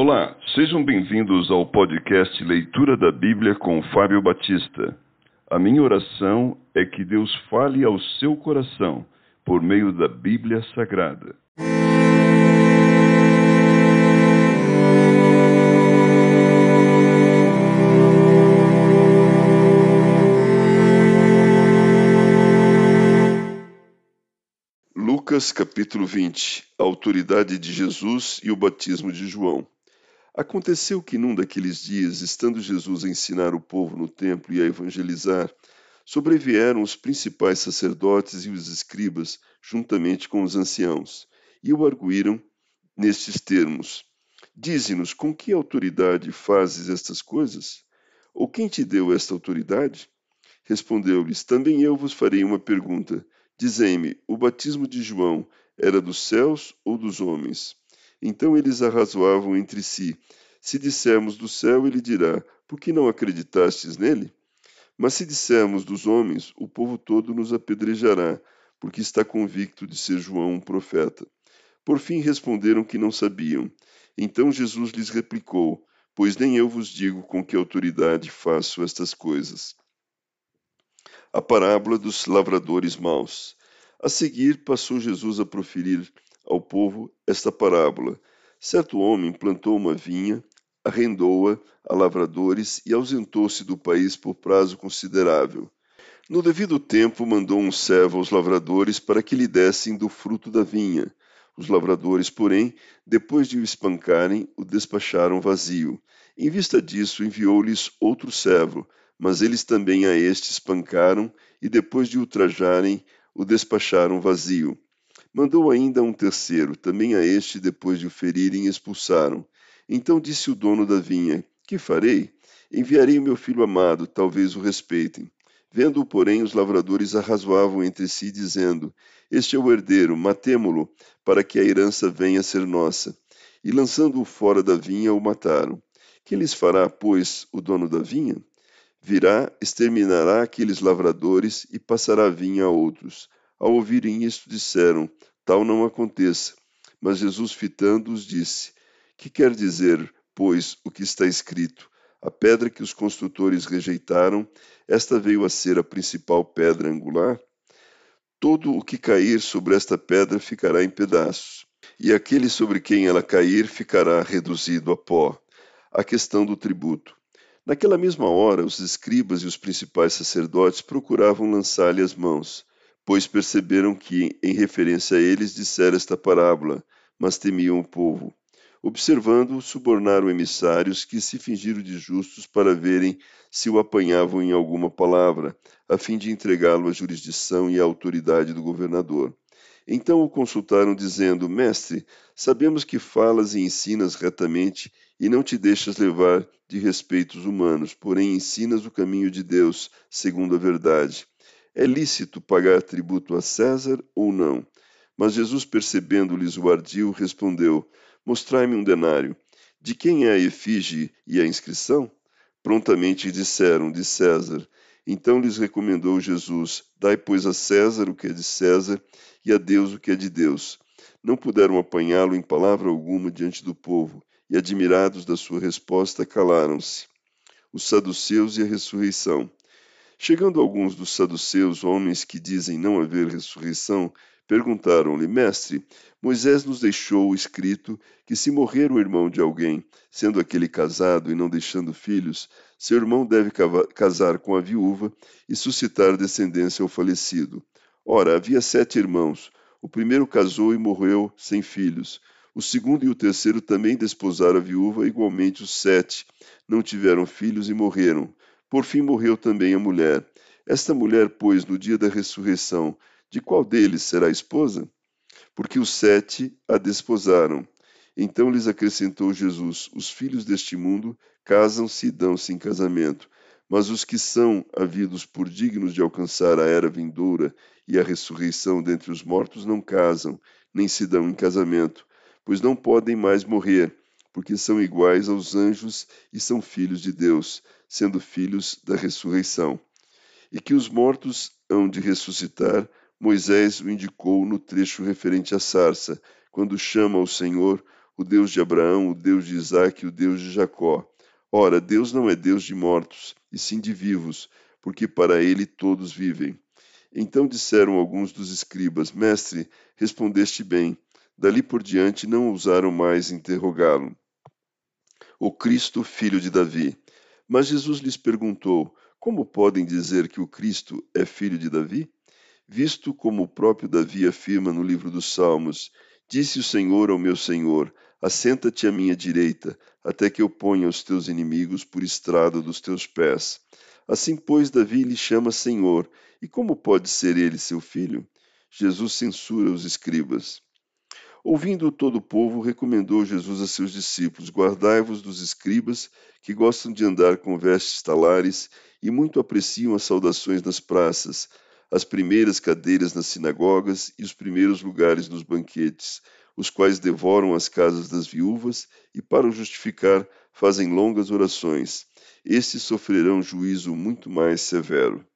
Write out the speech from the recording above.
Olá, sejam bem-vindos ao podcast Leitura da Bíblia com Fábio Batista. A minha oração é que Deus fale ao seu coração por meio da Bíblia Sagrada. Lucas capítulo 20 A autoridade de Jesus e o batismo de João. Aconteceu que num daqueles dias, estando Jesus a ensinar o povo no templo e a evangelizar, sobrevieram os principais sacerdotes e os escribas, juntamente com os anciãos, e o arguíram nestes termos: Dize-nos com que autoridade fazes estas coisas? Ou quem te deu esta autoridade? Respondeu-lhes: Também eu vos farei uma pergunta. Dizei-me: o batismo de João era dos céus ou dos homens? Então eles arrazoavam entre si. Se dissermos do céu, ele dirá: Por que não acreditastes nele? Mas se dissermos dos homens, o povo todo nos apedrejará, porque está convicto de ser João um profeta. Por fim responderam que não sabiam. Então Jesus lhes replicou: Pois nem eu vos digo com que autoridade faço estas coisas. A parábola dos lavradores maus. A seguir, passou Jesus a proferir ao povo esta parábola. Certo homem plantou uma vinha, arrendou-a a lavradores e ausentou-se do país por prazo considerável. No devido tempo, mandou um servo aos lavradores para que lhe dessem do fruto da vinha. Os lavradores, porém, depois de o espancarem, o despacharam vazio. Em vista disso, enviou-lhes outro servo, mas eles também a este espancaram e, depois de ultrajarem, o despacharam vazio. Mandou ainda um terceiro, também a este, depois de o ferirem, expulsaram. Então disse o dono da vinha: Que farei? Enviarei o meu filho amado, talvez o respeitem. Vendo-o, porém, os lavradores arrazoavam entre si, dizendo: Este é o herdeiro, matemo-lo, para que a herança venha a ser nossa. E lançando-o fora da vinha, o mataram. Que lhes fará, pois, o dono da vinha? Virá, exterminará aqueles lavradores e passará a vinha a outros. Ao ouvirem isto, disseram: Tal não aconteça. Mas Jesus, fitando-os, disse: Que quer dizer, pois, o que está escrito? A pedra que os construtores rejeitaram, esta veio a ser a principal pedra angular? Todo o que cair sobre esta pedra ficará em pedaços, e aquele sobre quem ela cair ficará reduzido a pó. A questão do tributo. Naquela mesma hora, os escribas e os principais sacerdotes procuravam lançar-lhe as mãos pois perceberam que, em referência a eles, dissera esta parábola, mas temiam o povo. Observando-o, subornaram emissários que se fingiram de justos para verem se o apanhavam em alguma palavra, a fim de entregá-lo à jurisdição e à autoridade do governador. Então o consultaram, dizendo: Mestre, sabemos que falas e ensinas retamente e não te deixas levar de respeitos humanos, porém ensinas o caminho de Deus, segundo a verdade. É lícito pagar tributo a César ou não? Mas Jesus, percebendo-lhes o ardil, respondeu: Mostrai-me um denário. De quem é a efígie e a inscrição? Prontamente disseram: De César. Então lhes recomendou Jesus: Dai, pois, a César o que é de César e a Deus o que é de Deus. Não puderam apanhá-lo em palavra alguma diante do povo, e, admirados da sua resposta, calaram-se. Os saduceus e a ressurreição. Chegando alguns dos saduceus, homens que dizem não haver ressurreição, perguntaram-lhe: Mestre, Moisés nos deixou escrito que se morrer o irmão de alguém, sendo aquele casado e não deixando filhos, seu irmão deve casar com a viúva e suscitar descendência ao falecido. Ora, havia sete irmãos. O primeiro casou e morreu sem filhos. O segundo e o terceiro também desposaram a viúva, igualmente os sete. Não tiveram filhos e morreram. Por fim morreu também a mulher. Esta mulher, pois, no dia da ressurreição, de qual deles será esposa? Porque os sete a desposaram. Então lhes acrescentou Jesus: Os filhos deste mundo casam-se e dão-se em casamento, mas os que são havidos por dignos de alcançar a era vindoura e a ressurreição dentre os mortos não casam, nem se dão em casamento, pois não podem mais morrer, porque são iguais aos anjos e são filhos de Deus sendo filhos da ressurreição. E que os mortos hão de ressuscitar, Moisés o indicou no trecho referente à sarça, quando chama ao Senhor o Deus de Abraão, o Deus de Isaque e o Deus de Jacó. Ora, Deus não é Deus de mortos, e sim de vivos, porque para ele todos vivem. Então disseram alguns dos escribas: Mestre, respondeste bem. Dali por diante não ousaram mais interrogá-lo. O Cristo, filho de Davi. Mas Jesus lhes perguntou: Como podem dizer que o Cristo é filho de Davi? Visto como o próprio Davi afirma no livro dos Salmos: Disse o Senhor ao meu Senhor: Assenta-te à minha direita, até que eu ponha os teus inimigos por estrado dos teus pés. Assim, pois, Davi lhe chama Senhor, e como pode ser ele seu filho? Jesus censura os escribas. Ouvindo todo o povo, recomendou Jesus a seus discípulos: Guardai-vos dos escribas, que gostam de andar com vestes talares e muito apreciam as saudações nas praças, as primeiras cadeiras nas sinagogas e os primeiros lugares nos banquetes, os quais devoram as casas das viúvas e, para o justificar, fazem longas orações. Estes sofrerão juízo muito mais severo.